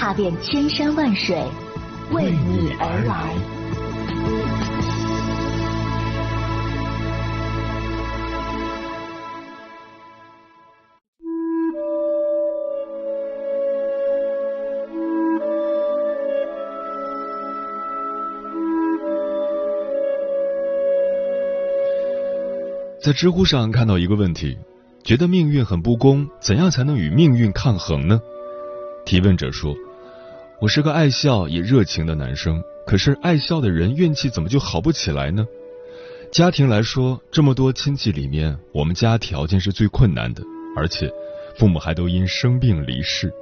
踏遍千山万水，为你而来。在知乎上看到一个问题，觉得命运很不公，怎样才能与命运抗衡呢？提问者说：“我是个爱笑也热情的男生，可是爱笑的人运气怎么就好不起来呢？家庭来说，这么多亲戚里面，我们家条件是最困难的，而且父母还都因生病离世。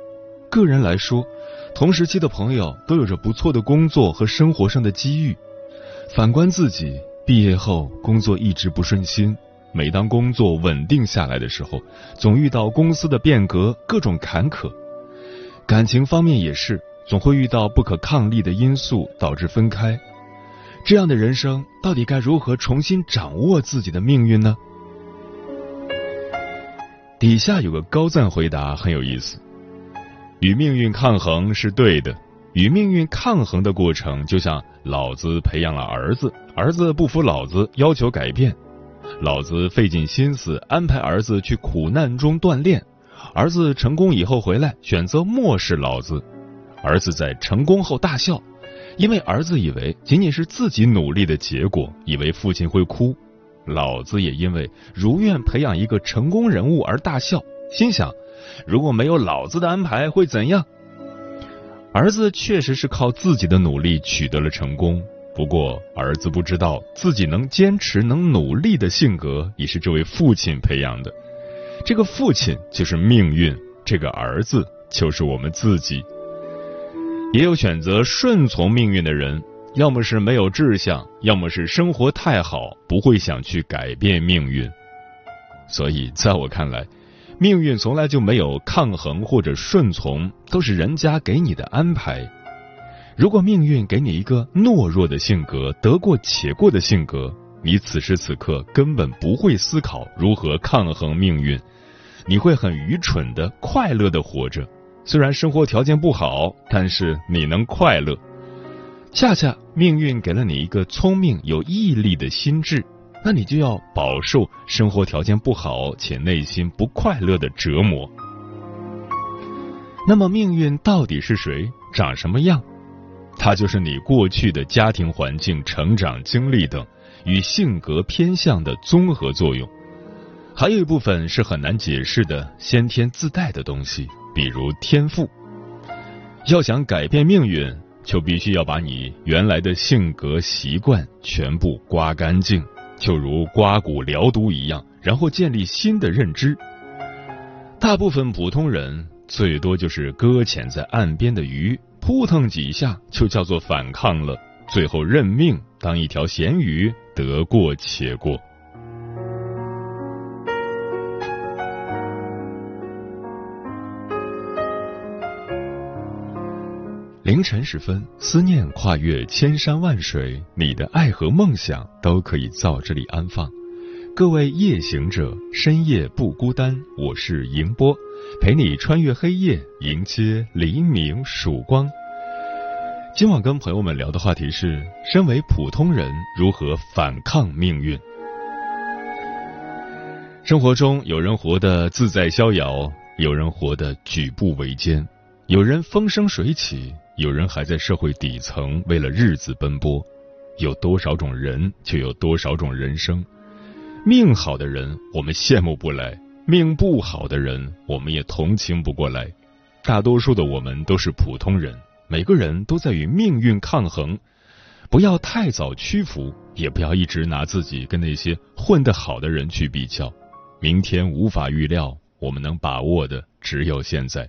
个人来说，同时期的朋友都有着不错的工作和生活上的机遇。反观自己，毕业后工作一直不顺心。”每当工作稳定下来的时候，总遇到公司的变革，各种坎坷；感情方面也是，总会遇到不可抗力的因素导致分开。这样的人生，到底该如何重新掌握自己的命运呢？底下有个高赞回答很有意思：与命运抗衡是对的，与命运抗衡的过程，就像老子培养了儿子，儿子不服老子，要求改变。老子费尽心思安排儿子去苦难中锻炼，儿子成功以后回来选择漠视老子，儿子在成功后大笑，因为儿子以为仅仅是自己努力的结果，以为父亲会哭，老子也因为如愿培养一个成功人物而大笑，心想如果没有老子的安排会怎样？儿子确实是靠自己的努力取得了成功。不过，儿子不知道自己能坚持、能努力的性格，也是这位父亲培养的。这个父亲就是命运，这个儿子就是我们自己。也有选择顺从命运的人，要么是没有志向，要么是生活太好，不会想去改变命运。所以，在我看来，命运从来就没有抗衡或者顺从，都是人家给你的安排。如果命运给你一个懦弱的性格、得过且过的性格，你此时此刻根本不会思考如何抗衡命运，你会很愚蠢的快乐的活着。虽然生活条件不好，但是你能快乐。恰恰命运给了你一个聪明有毅力的心智，那你就要饱受生活条件不好且内心不快乐的折磨。那么命运到底是谁？长什么样？它就是你过去的家庭环境、成长经历等与性格偏向的综合作用，还有一部分是很难解释的先天自带的东西，比如天赋。要想改变命运，就必须要把你原来的性格习惯全部刮干净，就如刮骨疗毒一样，然后建立新的认知。大部分普通人最多就是搁浅在岸边的鱼。扑腾几下就叫做反抗了，最后认命当一条咸鱼，得过且过。凌晨时分，思念跨越千山万水，你的爱和梦想都可以在这里安放。各位夜行者，深夜不孤单，我是迎波。陪你穿越黑夜，迎接黎明曙光。今晚跟朋友们聊的话题是：身为普通人如何反抗命运？生活中，有人活得自在逍遥，有人活得举步维艰，有人风生水起，有人还在社会底层为了日子奔波。有多少种人，就有多少种人生。命好的人，我们羡慕不来。命不好的人，我们也同情不过来。大多数的我们都是普通人，每个人都在与命运抗衡。不要太早屈服，也不要一直拿自己跟那些混得好的人去比较。明天无法预料，我们能把握的只有现在。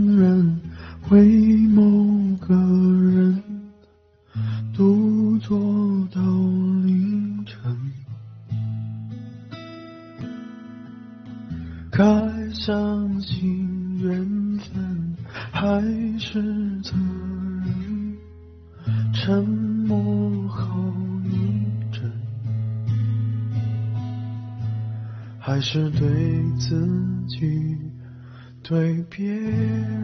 对别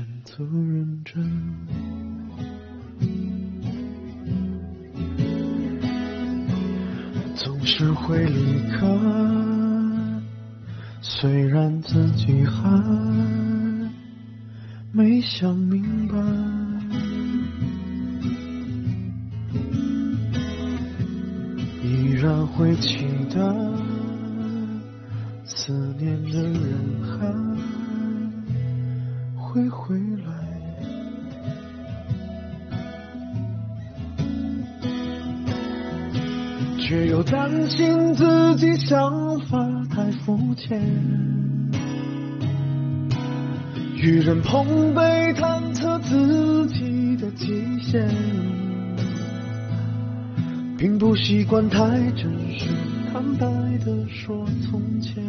选择认真。总是会离开，虽然自己还没想明白。依然会期待，思念的人却又担心自己想法太肤浅，与人碰杯探测自己的极限，并不习惯太真实坦白的说从前，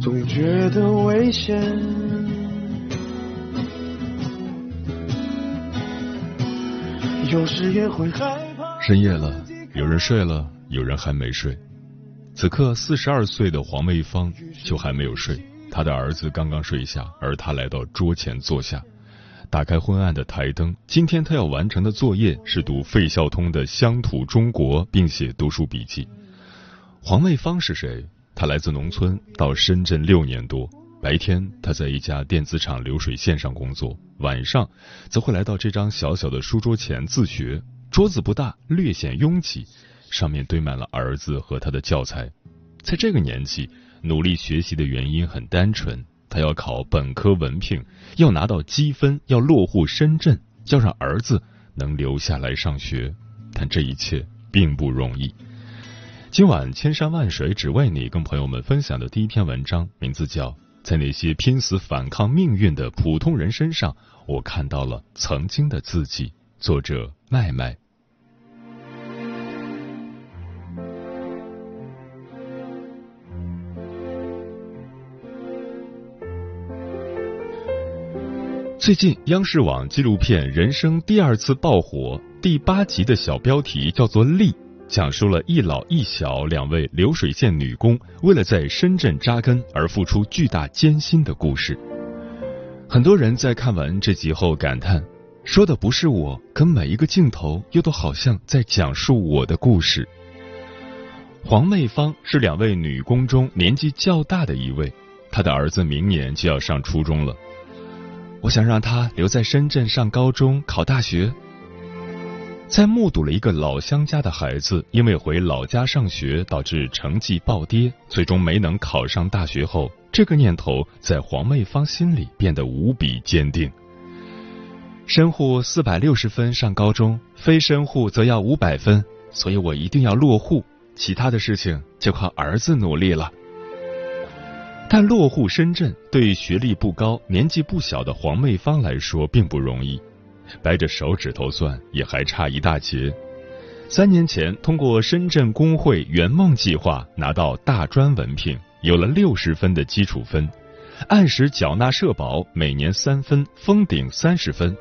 总觉得危险。有时也会害怕。深夜了，有人睡了，有人还没睡。此刻，四十二岁的黄卫芳就还没有睡，她的儿子刚刚睡下，而她来到桌前坐下，打开昏暗的台灯。今天她要完成的作业是读费孝通的《乡土中国》，并写读书笔记。黄卫芳是谁？她来自农村，到深圳六年多。白天，她在一家电子厂流水线上工作，晚上则会来到这张小小的书桌前自学。桌子不大，略显拥挤，上面堆满了儿子和他的教材。在这个年纪，努力学习的原因很单纯，他要考本科文凭，要拿到积分，要落户深圳，要让儿子能留下来上学。但这一切并不容易。今晚千山万水只为你，跟朋友们分享的第一篇文章，名字叫《在那些拼死反抗命运的普通人身上，我看到了曾经的自己》。作者麦麦。最近，央视网纪录片《人生第二次爆火》第八集的小标题叫做“力”，讲述了一老一小两位流水线女工为了在深圳扎根而付出巨大艰辛的故事。很多人在看完这集后感叹。说的不是我，可每一个镜头又都好像在讲述我的故事。黄妹芳是两位女工中年纪较大的一位，她的儿子明年就要上初中了。我想让他留在深圳上高中、考大学。在目睹了一个老乡家的孩子因为回老家上学导致成绩暴跌，最终没能考上大学后，这个念头在黄妹芳心里变得无比坚定。深户四百六十分上高中，非深户则要五百分，所以我一定要落户，其他的事情就靠儿子努力了。但落户深圳对学历不高、年纪不小的黄妹芳来说并不容易，掰着手指头算也还差一大截。三年前通过深圳工会圆梦计划拿到大专文凭，有了六十分的基础分，按时缴纳社保，每年三分，封顶三十分。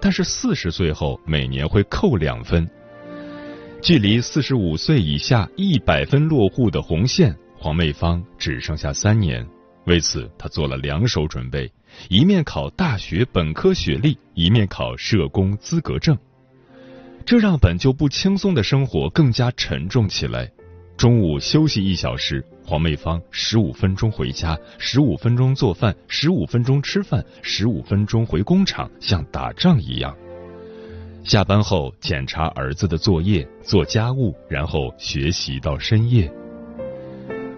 但是四十岁后每年会扣两分。距离四十五岁以下一百分落户的红线，黄妹芳只剩下三年。为此，她做了两手准备：一面考大学本科学历，一面考社工资格证。这让本就不轻松的生活更加沉重起来。中午休息一小时，黄妹芳十五分钟回家，十五分钟做饭，十五分钟吃饭，十五分钟回工厂，像打仗一样。下班后检查儿子的作业，做家务，然后学习到深夜。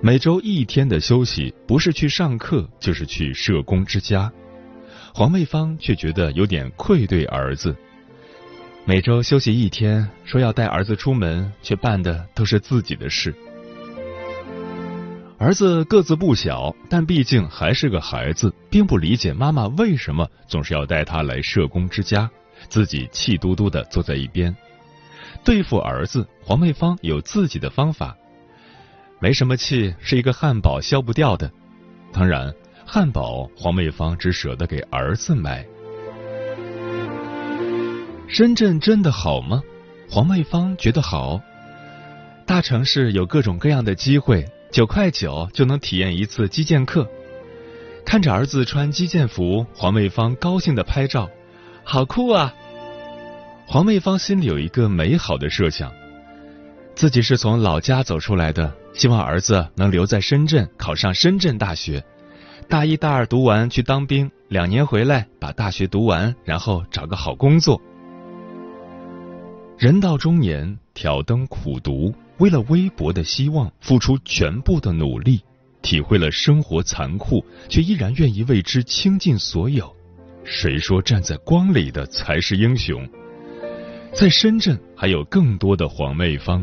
每周一天的休息，不是去上课，就是去社工之家。黄妹芳却觉得有点愧对儿子。每周休息一天，说要带儿子出门，却办的都是自己的事。儿子个子不小，但毕竟还是个孩子，并不理解妈妈为什么总是要带他来社工之家。自己气嘟嘟的坐在一边，对付儿子，黄妹芳有自己的方法。没什么气，是一个汉堡消不掉的。当然，汉堡黄妹芳只舍得给儿子买。深圳真的好吗？黄妹芳觉得好。大城市有各种各样的机会，九块九就能体验一次击剑课。看着儿子穿击剑服，黄妹芳高兴的拍照。好酷啊！黄妹芳心里有一个美好的设想，自己是从老家走出来的，希望儿子能留在深圳，考上深圳大学，大一、大二读完去当兵，两年回来把大学读完，然后找个好工作。人到中年，挑灯苦读，为了微薄的希望付出全部的努力，体会了生活残酷，却依然愿意为之倾尽所有。谁说站在光里的才是英雄？在深圳还有更多的黄妹芳。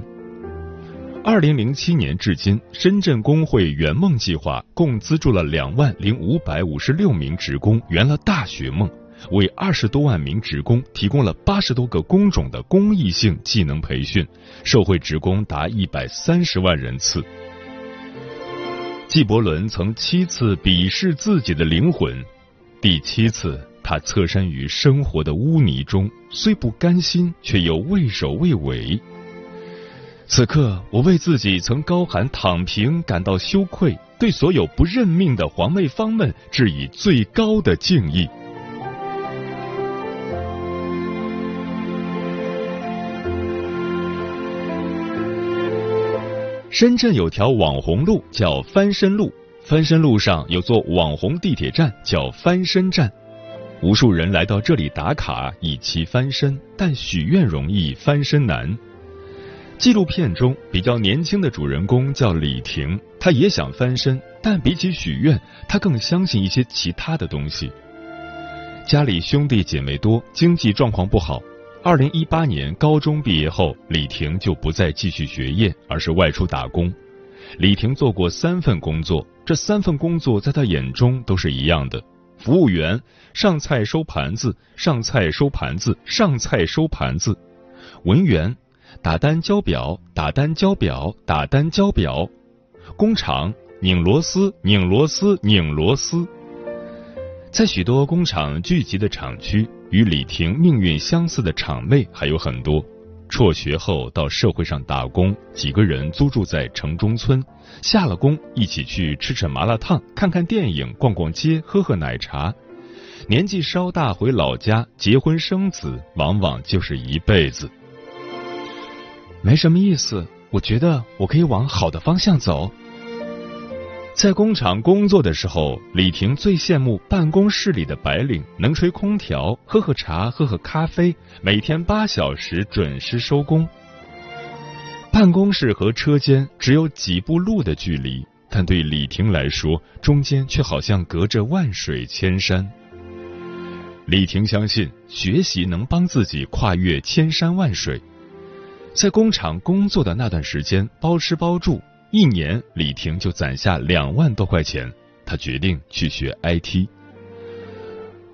二零零七年至今，深圳工会圆梦计划共资助了两万零五百五十六名职工圆了大学梦，为二十多万名职工提供了八十多个工种的公益性技能培训，受惠职工达一百三十万人次。纪伯伦曾七次鄙视自己的灵魂。第七次，他侧身于生活的污泥中，虽不甘心，却又畏首畏尾。此刻，我为自己曾高喊躺平感到羞愧，对所有不认命的黄妹方们致以最高的敬意。深圳有条网红路叫翻身路。翻身路上有座网红地铁站，叫翻身站，无数人来到这里打卡，以期翻身。但许愿容易，翻身难。纪录片中比较年轻的主人公叫李婷，她也想翻身，但比起许愿，她更相信一些其他的东西。家里兄弟姐妹多，经济状况不好。二零一八年高中毕业后，李婷就不再继续学业，而是外出打工。李婷做过三份工作，这三份工作在她眼中都是一样的：服务员、上菜收盘子、上菜收盘子、上菜收盘子；文员、打单交表、打单交表、打单交表；工厂拧螺丝、拧螺丝、拧螺丝。在许多工厂聚集的厂区，与李婷命运相似的厂妹还有很多。辍学后到社会上打工，几个人租住在城中村，下了工一起去吃吃麻辣烫，看看电影，逛逛街，喝喝奶茶。年纪稍大回老家结婚生子，往往就是一辈子。没什么意思，我觉得我可以往好的方向走。在工厂工作的时候，李婷最羡慕办公室里的白领，能吹空调，喝喝茶，喝喝咖啡，每天八小时准时收工。办公室和车间只有几步路的距离，但对李婷来说，中间却好像隔着万水千山。李婷相信，学习能帮自己跨越千山万水。在工厂工作的那段时间，包吃包住。一年，李婷就攒下两万多块钱，她决定去学 IT。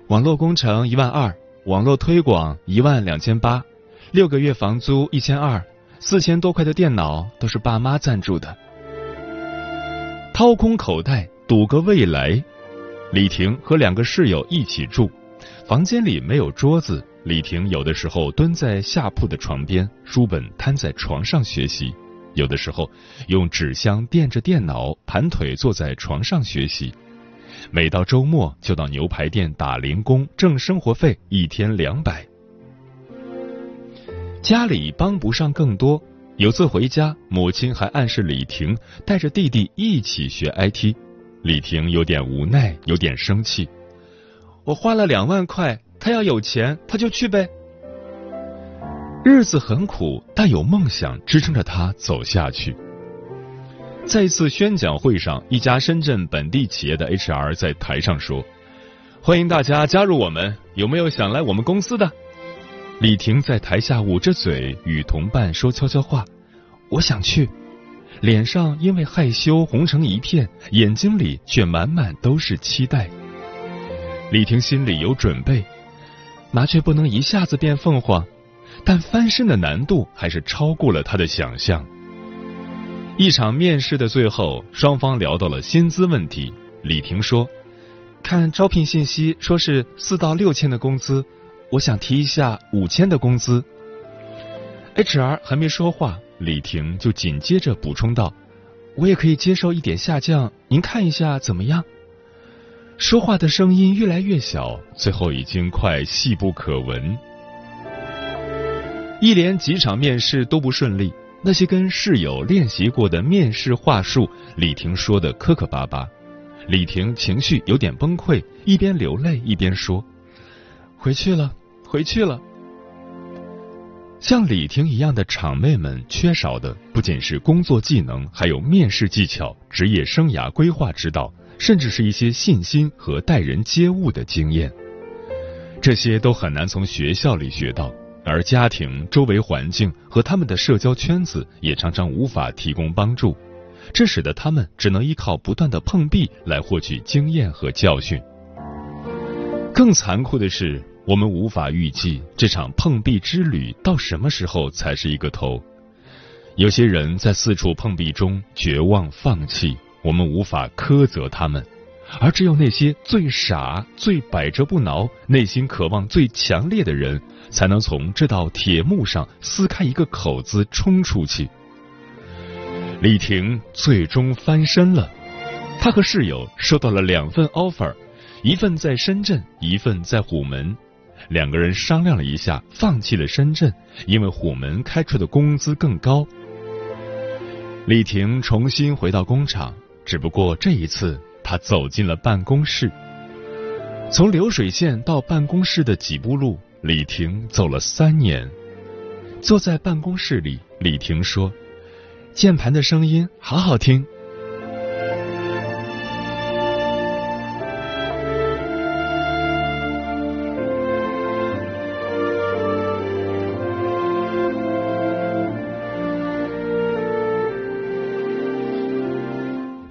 网络工程一万二，网络推广一万两千八，六个月房租一千二，四千多块的电脑都是爸妈赞助的。掏空口袋赌个未来，李婷和两个室友一起住，房间里没有桌子。李婷有的时候蹲在下铺的床边，书本摊在床上学习；有的时候用纸箱垫着电脑，盘腿坐在床上学习。每到周末就到牛排店打零工，挣生活费，一天两百。家里帮不上更多，有次回家，母亲还暗示李婷带着弟弟一起学 IT。李婷有点无奈，有点生气。我花了两万块。他要有钱，他就去呗。日子很苦，但有梦想支撑着他走下去。在一次宣讲会上，一家深圳本地企业的 HR 在台上说：“欢迎大家加入我们，有没有想来我们公司的？”李婷在台下捂着嘴与同伴说悄悄话：“我想去。”脸上因为害羞红成一片，眼睛里却满满都是期待。李婷心里有准备。麻雀不能一下子变凤凰，但翻身的难度还是超过了他的想象。一场面试的最后，双方聊到了薪资问题。李婷说：“看招聘信息说是四到六千的工资，我想提一下五千的工资。”HR 还没说话，李婷就紧接着补充道：“我也可以接受一点下降，您看一下怎么样？”说话的声音越来越小，最后已经快细不可闻。一连几场面试都不顺利，那些跟室友练习过的面试话术，李婷说的磕磕巴巴。李婷情绪有点崩溃，一边流泪一边说：“回去了，回去了。”像李婷一样的场妹们，缺少的不仅是工作技能，还有面试技巧、职业生涯规划指导。甚至是一些信心和待人接物的经验，这些都很难从学校里学到，而家庭、周围环境和他们的社交圈子也常常无法提供帮助，这使得他们只能依靠不断的碰壁来获取经验和教训。更残酷的是，我们无法预计这场碰壁之旅到什么时候才是一个头。有些人在四处碰壁中绝望放弃。我们无法苛责他们，而只有那些最傻、最百折不挠、内心渴望最强烈的人，才能从这道铁幕上撕开一个口子冲出去。李婷最终翻身了，她和室友收到了两份 offer，一份在深圳，一份在虎门。两个人商量了一下，放弃了深圳，因为虎门开出的工资更高。李婷重新回到工厂。只不过这一次，他走进了办公室。从流水线到办公室的几步路，李婷走了三年。坐在办公室里，李婷说：“键盘的声音好好听。”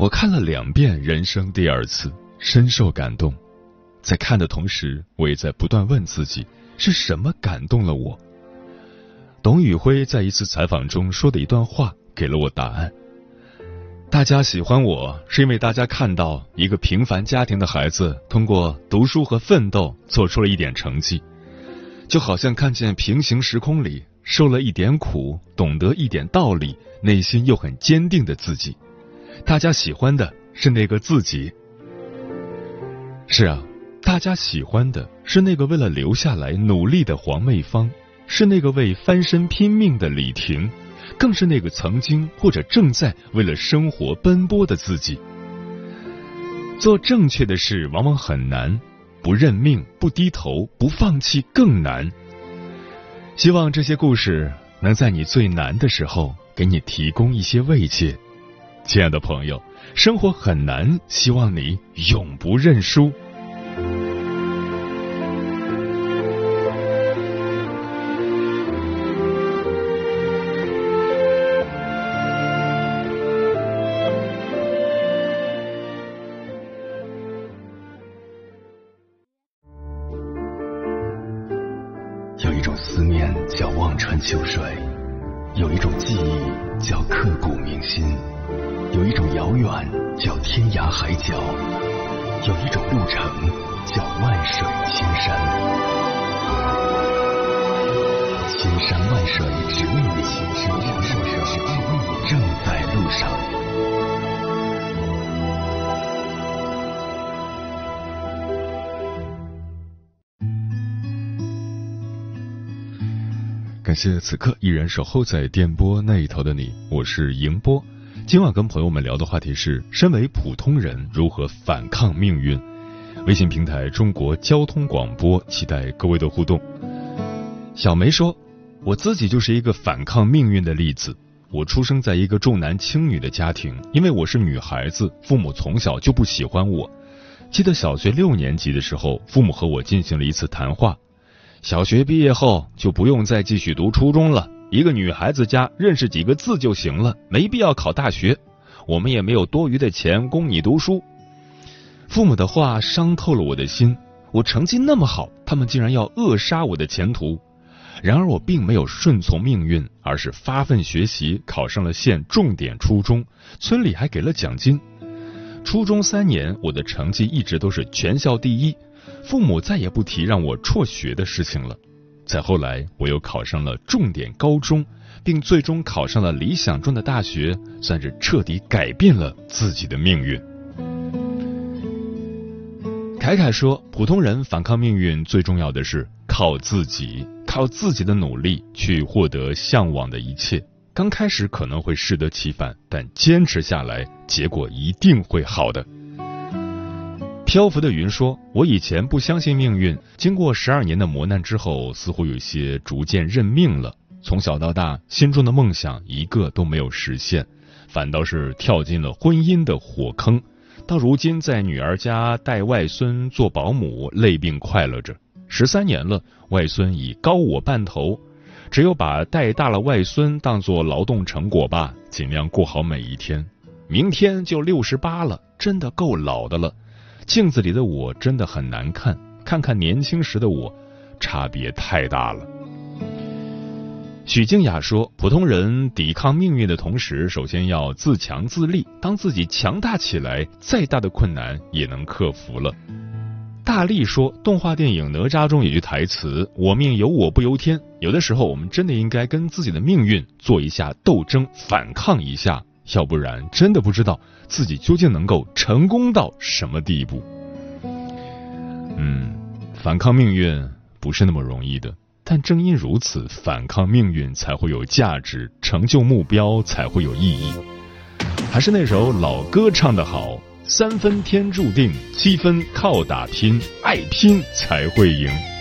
我看了两遍《人生第二次》，深受感动。在看的同时，我也在不断问自己：是什么感动了我？董宇辉在一次采访中说的一段话，给了我答案。大家喜欢我是因为大家看到一个平凡家庭的孩子通过读书和奋斗做出了一点成绩，就好像看见平行时空里受了一点苦、懂得一点道理、内心又很坚定的自己。大家喜欢的是那个自己。是啊，大家喜欢的是那个为了留下来努力的黄妹芳，是那个为翻身拼命的李婷，更是那个曾经或者正在为了生活奔波的自己。做正确的事往往很难，不认命、不低头、不放弃更难。希望这些故事能在你最难的时候给你提供一些慰藉。亲爱的朋友，生活很难，希望你永不认输。有一种思念叫望穿秋水。有一种记忆叫刻骨铭心，有一种遥远叫天涯海角，有一种路程叫万水千山。千山万水只为你，千山万水只为你，正在路上。感谢此刻依然守候在电波那一头的你，我是迎波。今晚跟朋友们聊的话题是：身为普通人如何反抗命运？微信平台中国交通广播，期待各位的互动。小梅说：“我自己就是一个反抗命运的例子。我出生在一个重男轻女的家庭，因为我是女孩子，父母从小就不喜欢我。记得小学六年级的时候，父母和我进行了一次谈话。”小学毕业后就不用再继续读初中了，一个女孩子家认识几个字就行了，没必要考大学。我们也没有多余的钱供你读书。父母的话伤透了我的心，我成绩那么好，他们竟然要扼杀我的前途。然而我并没有顺从命运，而是发奋学习，考上了县重点初中，村里还给了奖金。初中三年，我的成绩一直都是全校第一。父母再也不提让我辍学的事情了。再后来，我又考上了重点高中，并最终考上了理想中的大学，算是彻底改变了自己的命运。凯凯说：“普通人反抗命运最重要的是靠自己，靠自己的努力去获得向往的一切。刚开始可能会适得其反，但坚持下来，结果一定会好的。”漂浮的云说：“我以前不相信命运，经过十二年的磨难之后，似乎有些逐渐认命了。从小到大，心中的梦想一个都没有实现，反倒是跳进了婚姻的火坑。到如今，在女儿家带外孙做保姆，累并快乐着。十三年了，外孙已高我半头，只有把带大了外孙当做劳动成果吧，尽量过好每一天。明天就六十八了，真的够老的了。”镜子里的我真的很难看，看看年轻时的我，差别太大了。许静雅说：“普通人抵抗命运的同时，首先要自强自立。当自己强大起来，再大的困难也能克服了。”大力说：“动画电影《哪吒》中有句台词：‘我命由我不由天’。有的时候，我们真的应该跟自己的命运做一下斗争，反抗一下。”要不然，真的不知道自己究竟能够成功到什么地步。嗯，反抗命运不是那么容易的，但正因如此，反抗命运才会有价值，成就目标才会有意义。还是那首老歌唱得好：三分天注定，七分靠打拼，爱拼才会赢。